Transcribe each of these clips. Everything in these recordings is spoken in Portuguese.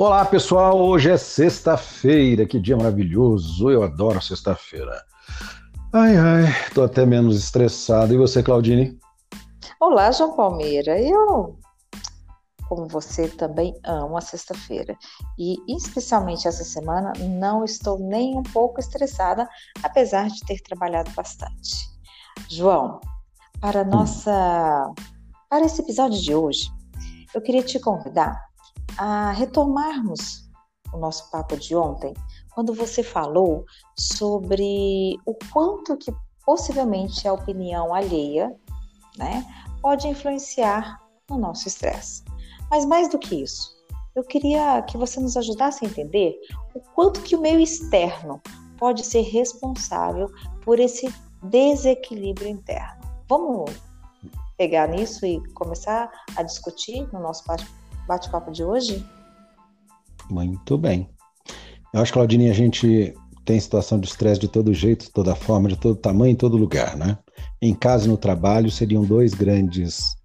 Olá pessoal, hoje é sexta-feira, que dia maravilhoso, eu adoro sexta-feira. Ai ai, tô até menos estressado. E você, Claudine? Olá, João Palmeira. Eu, como você, também amo a sexta-feira. E, especialmente essa semana, não estou nem um pouco estressada, apesar de ter trabalhado bastante. João, para nossa, para esse episódio de hoje, eu queria te convidar a retomarmos o nosso papo de ontem, quando você falou sobre o quanto que possivelmente a opinião alheia, né, pode influenciar no nosso estresse. Mas mais do que isso, eu queria que você nos ajudasse a entender o quanto que o meio externo pode ser responsável por esse desequilíbrio interno. Vamos pegar nisso e começar a discutir no nosso bate-papo de hoje? Muito bem. Eu acho, Claudine, a gente tem situação de estresse de todo jeito, de toda forma, de todo tamanho, em todo lugar, né? Em casa e no trabalho seriam dois grandes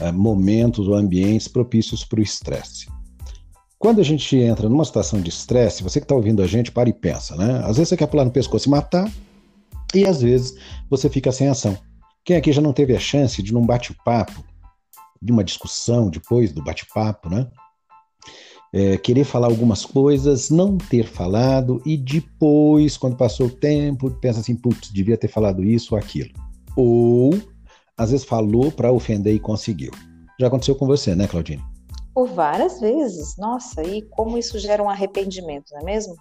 uh, momentos ou ambientes propícios para o estresse. Quando a gente entra numa situação de estresse, você que está ouvindo a gente, para e pensa, né? Às vezes você quer pular no pescoço e matar, e às vezes você fica sem ação. Quem aqui já não teve a chance de, num bate-papo, de uma discussão depois do bate-papo, né? É, querer falar algumas coisas, não ter falado e depois, quando passou o tempo, pensa assim, putz, devia ter falado isso ou aquilo. Ou, às vezes, falou para ofender e conseguiu. Já aconteceu com você, né, Claudine? Por várias vezes. Nossa, e como isso gera um arrependimento, não é mesmo?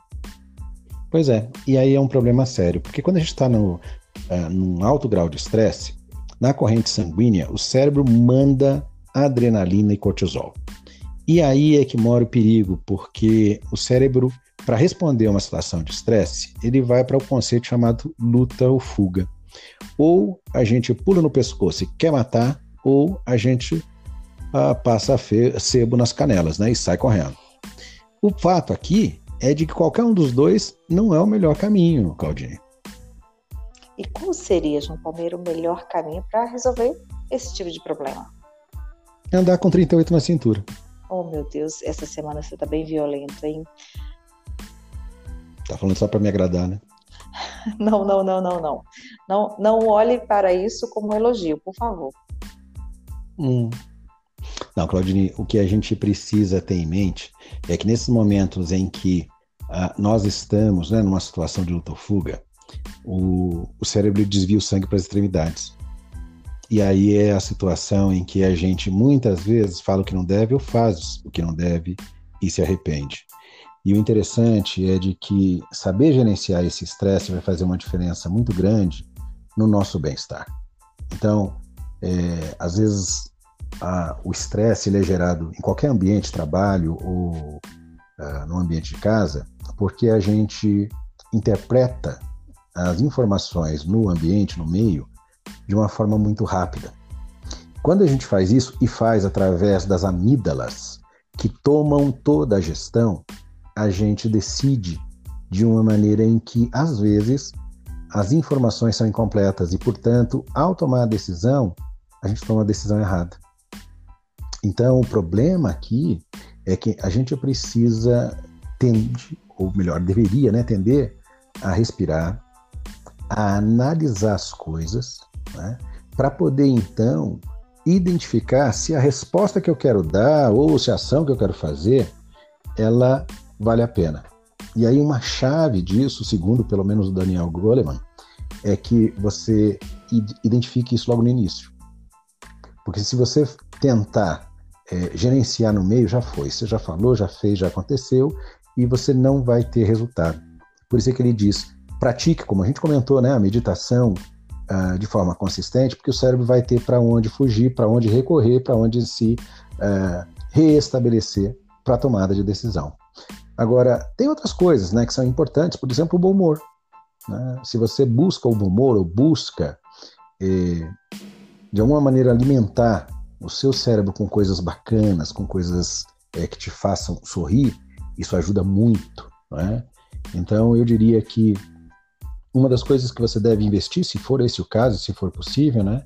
Pois é, e aí é um problema sério, porque quando a gente está uh, num alto grau de estresse, na corrente sanguínea, o cérebro manda adrenalina e cortisol. E aí é que mora o perigo, porque o cérebro, para responder a uma situação de estresse, ele vai para o conceito chamado luta ou fuga. Ou a gente pula no pescoço e quer matar, ou a gente ah, passa sebo nas canelas né, e sai correndo. O fato aqui é de que qualquer um dos dois não é o melhor caminho, Claudine. E qual seria, João Palmeira, o melhor caminho para resolver esse tipo de problema? Andar com 38 na cintura. Oh, meu Deus, essa semana você tá bem violento, hein? Tá falando só para me agradar, né? Não, não, não, não, não. Não, não olhe para isso como um elogio, por favor. Hum. Não, Claudine, o que a gente precisa ter em mente é que nesses momentos em que ah, nós estamos né, numa situação de luta ou fuga, o, o cérebro desvia o sangue para as extremidades. E aí é a situação em que a gente muitas vezes fala o que não deve ou faz o que não deve e se arrepende. E o interessante é de que saber gerenciar esse estresse vai fazer uma diferença muito grande no nosso bem-estar. Então, é, às vezes, a, o estresse é gerado em qualquer ambiente, trabalho ou uh, no ambiente de casa, porque a gente interpreta as informações no ambiente, no meio, de uma forma muito rápida. Quando a gente faz isso e faz através das amígdalas, que tomam toda a gestão, a gente decide de uma maneira em que, às vezes, as informações são incompletas e, portanto, ao tomar a decisão, a gente toma a decisão errada. Então, o problema aqui é que a gente precisa tende, ou melhor, deveria né, tender a respirar, a analisar as coisas, né, para poder então identificar se a resposta que eu quero dar ou se a ação que eu quero fazer ela vale a pena. E aí uma chave disso, segundo pelo menos o Daniel Goleman, é que você identifique isso logo no início. Porque se você tentar é, gerenciar no meio, já foi. Você já falou, já fez, já aconteceu, e você não vai ter resultado. Por isso é que ele diz: pratique, como a gente comentou, né, a meditação, uh, de forma consistente, porque o cérebro vai ter para onde fugir, para onde recorrer, para onde se uh, reestabelecer para a tomada de decisão. Agora, tem outras coisas né, que são importantes, por exemplo, o bom humor. Né? Se você busca o bom humor ou busca, eh, de alguma maneira, alimentar o seu cérebro com coisas bacanas, com coisas eh, que te façam sorrir, isso ajuda muito. Né? Então, eu diria que uma das coisas que você deve investir, se for esse o caso, se for possível, né,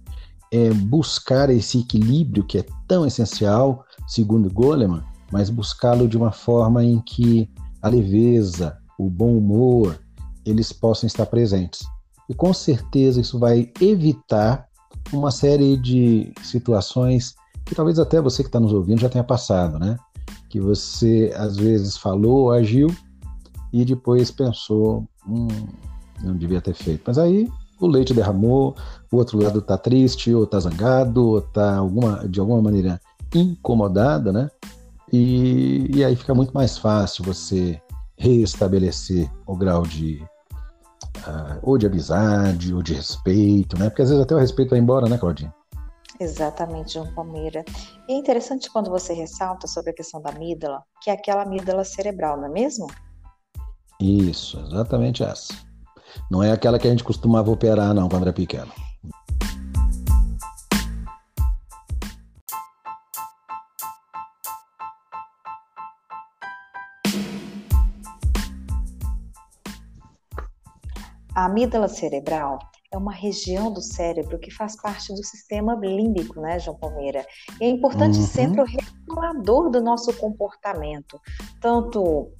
é buscar esse equilíbrio que é tão essencial, segundo Goleman, mas buscá-lo de uma forma em que a leveza, o bom humor, eles possam estar presentes. E com certeza isso vai evitar uma série de situações que talvez até você que está nos ouvindo já tenha passado, né? Que você às vezes falou, agiu e depois pensou, hum, não devia ter feito. Mas aí o leite derramou, o outro lado está triste, ou está zangado, ou está alguma, de alguma maneira incomodada, né? E, e aí fica muito mais fácil você restabelecer o grau de uh, ou de amizade ou de respeito, né? Porque às vezes até o respeito vai embora, né, Claudinha? Exatamente, João Palmeira. E é interessante quando você ressalta sobre a questão da amígdala, que é aquela amígdala cerebral, não é mesmo? Isso, exatamente essa. Não é aquela que a gente costumava operar, não, quando era pequeno. A amígdala cerebral é uma região do cérebro que faz parte do sistema límbico, né, João Palmeira? E é importante uhum. centro regulador do nosso comportamento, tanto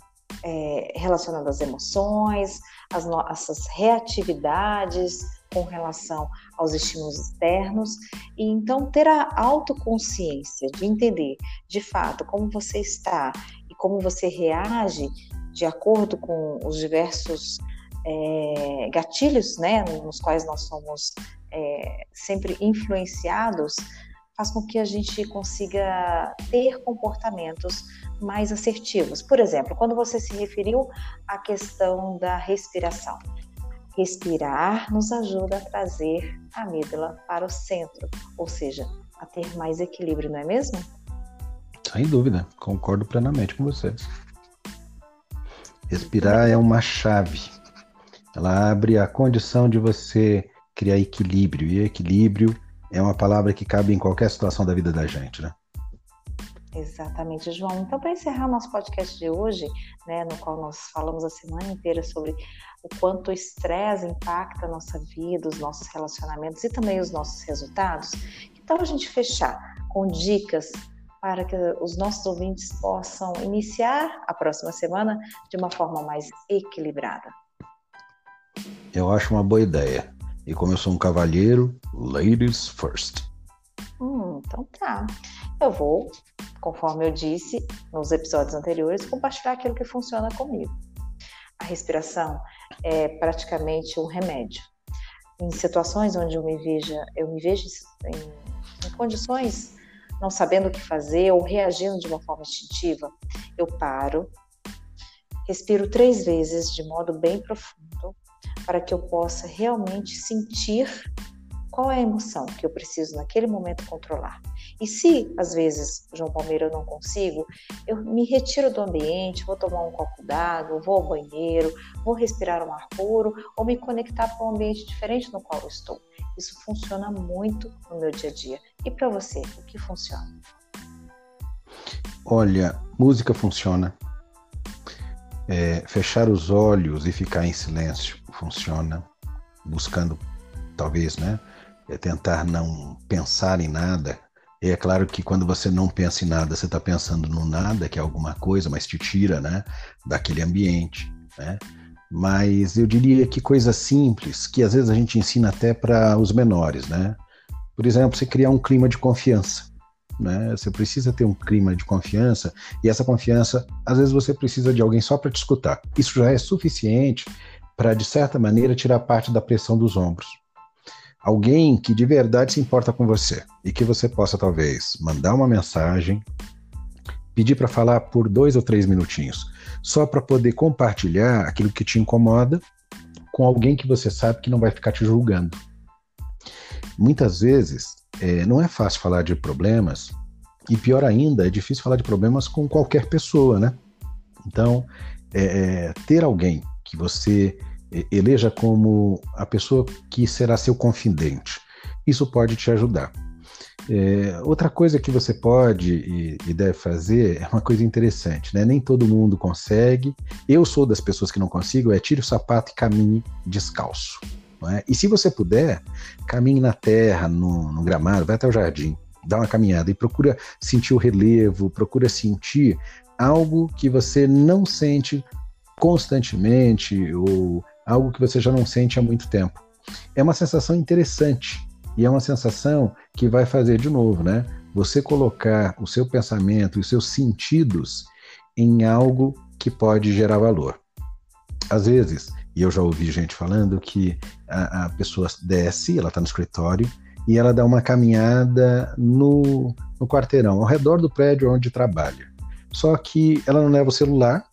é, relacionado às emoções, as nossas reatividades com relação aos estímulos externos. E então ter a autoconsciência de entender de fato como você está e como você reage de acordo com os diversos é, gatilhos, né, nos quais nós somos é, sempre influenciados, faz com que a gente consiga ter comportamentos mais assertivos. Por exemplo, quando você se referiu à questão da respiração. Respirar nos ajuda a trazer a amígdala para o centro, ou seja, a ter mais equilíbrio, não é mesmo? Sem dúvida, concordo plenamente com você. Respirar é uma chave. Ela abre a condição de você criar equilíbrio, e equilíbrio é uma palavra que cabe em qualquer situação da vida da gente, né? Exatamente, João. Então, para encerrar nosso podcast de hoje, né, no qual nós falamos a semana inteira sobre o quanto o estresse impacta a nossa vida, os nossos relacionamentos e também os nossos resultados, que tal a gente fechar com dicas para que os nossos ouvintes possam iniciar a próxima semana de uma forma mais equilibrada? Eu acho uma boa ideia. E como eu sou um cavalheiro, ladies first. Hum, então tá. Eu vou, conforme eu disse nos episódios anteriores, compartilhar aquilo que funciona comigo. A respiração é praticamente um remédio. Em situações onde eu me veja, eu me vejo em, em condições não sabendo o que fazer ou reagindo de uma forma instintiva, eu paro, respiro três vezes de modo bem profundo para que eu possa realmente sentir qual é a emoção que eu preciso naquele momento controlar. E se às vezes, João Palmeira, eu não consigo, eu me retiro do ambiente, vou tomar um copo d'água, vou ao banheiro, vou respirar um ar puro ou me conectar com um ambiente diferente no qual eu estou. Isso funciona muito no meu dia a dia. E para você, o que funciona? Olha, música funciona. É, fechar os olhos e ficar em silêncio funciona, buscando, talvez, né? É tentar não pensar em nada. E é claro que quando você não pensa em nada, você está pensando no nada, que é alguma coisa, mas te tira, né? Daquele ambiente, né? Mas eu diria que coisas simples, que às vezes a gente ensina até para os menores, né? Por exemplo, você criar um clima de confiança. Né? Você precisa ter um clima de confiança e essa confiança, às vezes você precisa de alguém só para te escutar. Isso já é suficiente para, de certa maneira, tirar parte da pressão dos ombros. Alguém que de verdade se importa com você e que você possa, talvez, mandar uma mensagem, pedir para falar por dois ou três minutinhos, só para poder compartilhar aquilo que te incomoda com alguém que você sabe que não vai ficar te julgando. Muitas vezes é, não é fácil falar de problemas, e pior ainda, é difícil falar de problemas com qualquer pessoa, né? Então, é, é ter alguém que você eleja como a pessoa que será seu confidente, isso pode te ajudar. É, outra coisa que você pode e, e, deve fazer é uma coisa interessante, né? Nem todo mundo consegue. Eu sou das pessoas que não consigo, é tire o sapato e caminhe descalço. É? E se você puder, caminhe na terra, no, no gramado, vai até o jardim, dá uma caminhada e procura sentir o relevo, procura sentir algo que você não sente constantemente ou algo que você já não sente há muito tempo. É uma sensação interessante e é uma sensação que vai fazer de novo, né? Você colocar o seu pensamento e os seus sentidos em algo que pode gerar valor. Às vezes, e eu já ouvi gente falando que a, a pessoa desce, ela está no escritório, e ela dá uma caminhada no, no quarteirão, ao redor do prédio onde trabalha. Só que ela não leva o celular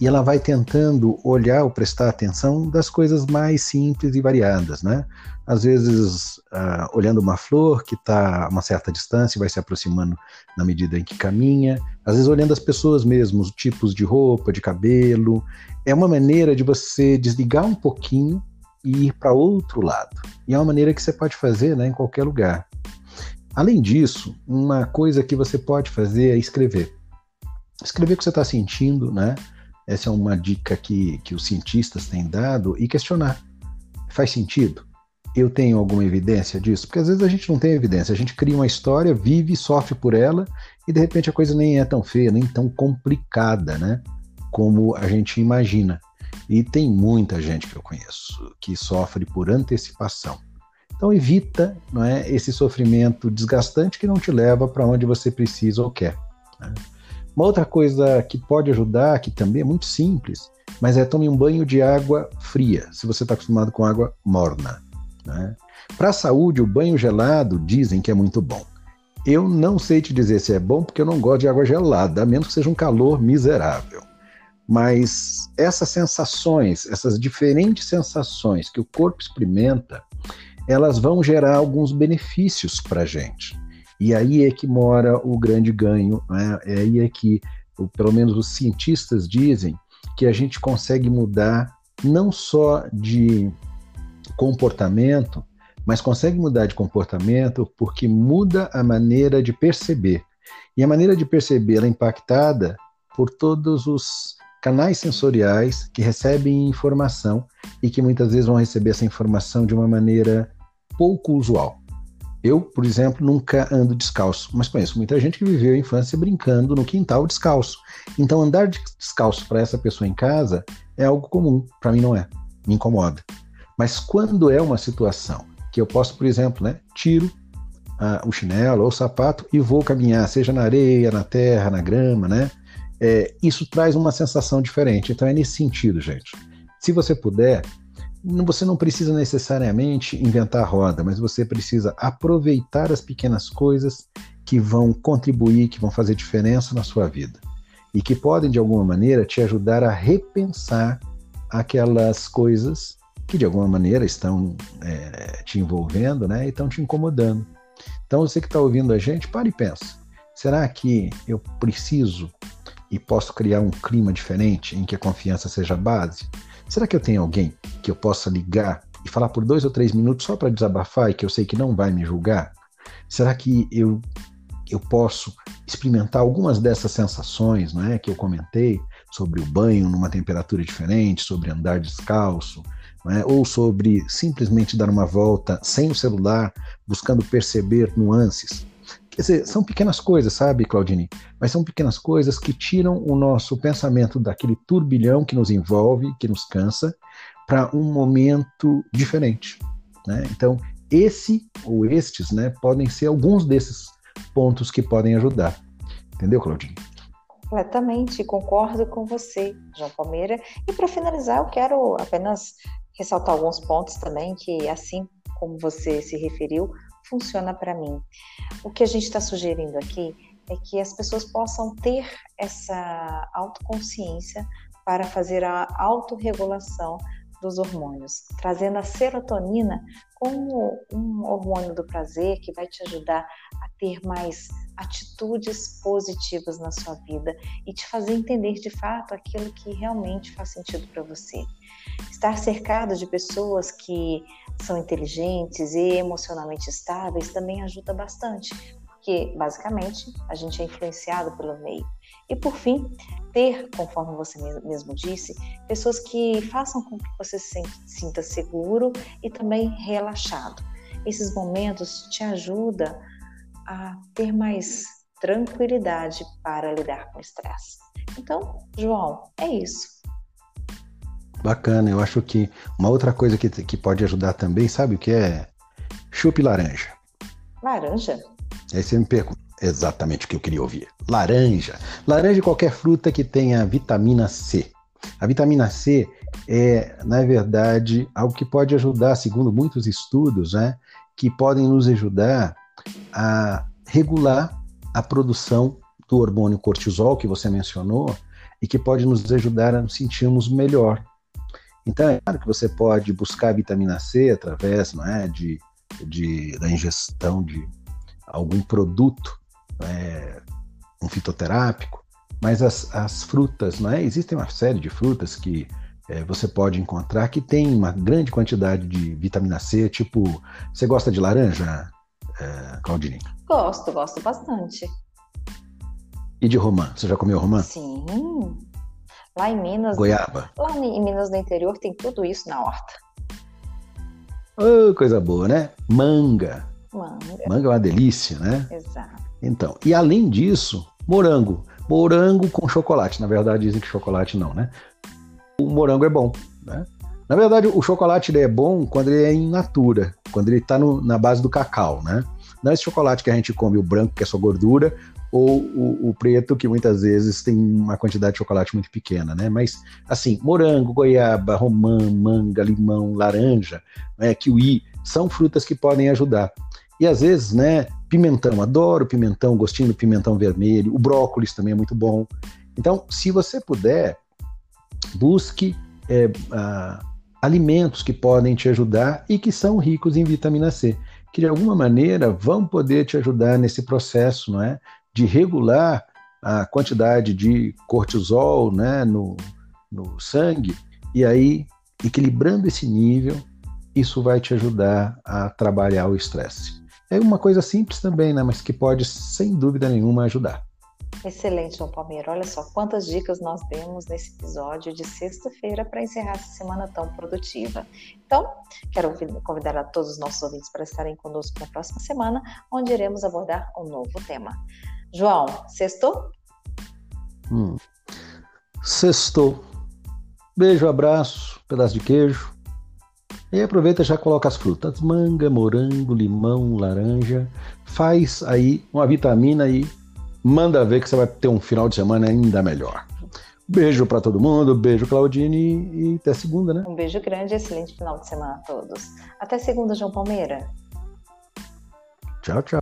e ela vai tentando olhar ou prestar atenção das coisas mais simples e variadas, né? Às vezes, uh, olhando uma flor que está a uma certa distância e vai se aproximando na medida em que caminha, às vezes olhando as pessoas mesmo, os tipos de roupa, de cabelo. É uma maneira de você desligar um pouquinho e ir para outro lado. E é uma maneira que você pode fazer né, em qualquer lugar. Além disso, uma coisa que você pode fazer é escrever. Escrever o que você está sentindo, né? Essa é uma dica que, que os cientistas têm dado e questionar. Faz sentido? Eu tenho alguma evidência disso? Porque às vezes a gente não tem evidência, a gente cria uma história, vive, sofre por ela e de repente a coisa nem é tão feia, nem tão complicada, né? Como a gente imagina. E tem muita gente que eu conheço que sofre por antecipação. Então evita não é, esse sofrimento desgastante que não te leva para onde você precisa ou quer. Né? Uma outra coisa que pode ajudar, que também é muito simples, mas é tome um banho de água fria, se você está acostumado com água morna. Né? Para a saúde, o banho gelado dizem que é muito bom. Eu não sei te dizer se é bom, porque eu não gosto de água gelada, a menos que seja um calor miserável. Mas essas sensações, essas diferentes sensações que o corpo experimenta, elas vão gerar alguns benefícios para a gente. E aí é que mora o grande ganho, né? é aí é que, pelo menos os cientistas dizem, que a gente consegue mudar não só de comportamento, mas consegue mudar de comportamento porque muda a maneira de perceber. E a maneira de perceber é impactada por todos os canais sensoriais que recebem informação e que muitas vezes vão receber essa informação de uma maneira pouco usual. Eu, por exemplo, nunca ando descalço, mas conheço muita gente que viveu a infância brincando no quintal descalço. Então, andar descalço para essa pessoa em casa é algo comum, para mim não é, me incomoda. Mas quando é uma situação que eu posso, por exemplo, né, tiro uh, o chinelo ou o sapato e vou caminhar, seja na areia, na terra, na grama, né? é, isso traz uma sensação diferente. Então é nesse sentido, gente. Se você puder, você não precisa necessariamente inventar a roda, mas você precisa aproveitar as pequenas coisas que vão contribuir, que vão fazer diferença na sua vida e que podem de alguma maneira te ajudar a repensar aquelas coisas que de alguma maneira estão é, te envolvendo, né, e estão te incomodando. Então você que está ouvindo a gente, pare e pensa: será que eu preciso e posso criar um clima diferente em que a confiança seja base? Será que eu tenho alguém que eu possa ligar e falar por dois ou três minutos só para desabafar e que eu sei que não vai me julgar? Será que eu, eu posso experimentar algumas dessas sensações não é, que eu comentei sobre o banho numa temperatura diferente, sobre andar descalço, é, ou sobre simplesmente dar uma volta sem o celular, buscando perceber nuances? Quer dizer, são pequenas coisas, sabe, Claudine? Mas são pequenas coisas que tiram o nosso pensamento daquele turbilhão que nos envolve, que nos cansa, para um momento diferente. Né? Então, esse ou estes né, podem ser alguns desses pontos que podem ajudar. Entendeu, Claudine? Completamente, concordo com você, João Palmeira. E para finalizar, eu quero apenas ressaltar alguns pontos também que, assim como você se referiu, funciona para mim. O que a gente está sugerindo aqui é que as pessoas possam ter essa autoconsciência para fazer a autorregulação dos hormônios, trazendo a serotonina como um hormônio do prazer que vai te ajudar a ter mais atitudes positivas na sua vida e te fazer entender de fato aquilo que realmente faz sentido para você. Estar cercado de pessoas que são inteligentes e emocionalmente estáveis também ajuda bastante, porque basicamente a gente é influenciado pelo meio. E por fim, ter, conforme você mesmo disse, pessoas que façam com que você se sinta seguro e também relaxado. Esses momentos te ajudam a ter mais tranquilidade para lidar com o estresse. Então, João, é isso. Bacana, eu acho que uma outra coisa que, que pode ajudar também, sabe o que é? Chupe laranja. Laranja? Aí você me pergunta exatamente o que eu queria ouvir. Laranja. Laranja é qualquer fruta que tenha vitamina C. A vitamina C é, na verdade, algo que pode ajudar, segundo muitos estudos, né, que podem nos ajudar a regular a produção do hormônio cortisol que você mencionou e que pode nos ajudar a nos sentirmos melhor. Então, é claro que você pode buscar a vitamina C através não é, de, de da ingestão de algum produto, é, um fitoterápico, mas as, as frutas, não é? existem uma série de frutas que é, você pode encontrar que tem uma grande quantidade de vitamina C, tipo, você gosta de laranja, é, Claudine? Gosto, gosto bastante. E de romã? Você já comeu romã? Sim. Lá em Minas. Goiaba. Lá em Minas do interior tem tudo isso na horta. Oh, coisa boa, né? Manga. Manga. Manga é uma delícia, né? Exato. Então, e além disso, morango. Morango com chocolate. Na verdade, dizem que chocolate não, né? O morango é bom, né? Na verdade, o chocolate é bom quando ele é in natura, quando ele está na base do cacau, né? Não é esse chocolate que a gente come, o branco, que é só gordura, ou o, o, preto, que muitas vezes tem uma quantidade de chocolate muito pequena, né? Mas, assim, morango, goiaba, romã, manga, limão, laranja, né, kiwi, são frutas que podem ajudar. E às vezes, né, pimentão, adoro pimentão, gostinho do pimentão vermelho, o brócolis também é muito bom. Então, se você puder, busque é, alimentos que podem te ajudar e que são ricos em vitamina C, que de alguma maneira vão poder te ajudar nesse processo, não é? de regular a quantidade de cortisol né, no, no sangue, e aí, equilibrando esse nível, isso vai te ajudar a trabalhar o estresse. É uma coisa simples também, né, mas que pode, sem dúvida nenhuma, ajudar. Excelente, João Palmeiro. Olha só quantas dicas nós demos nesse episódio de sexta-feira para encerrar essa semana tão produtiva. Então, quero convidar a todos os nossos ouvintes para estarem conosco na próxima semana, onde iremos abordar um novo tema. João, sextou? Hum. Sextou. Beijo, abraço, pedaço de queijo. E aproveita e já coloca as frutas: manga, morango, limão, laranja. Faz aí uma vitamina e manda ver que você vai ter um final de semana ainda melhor. Beijo para todo mundo, beijo Claudine e até segunda, né? Um beijo grande e excelente final de semana a todos. Até segunda, João Palmeira. Tchau, tchau.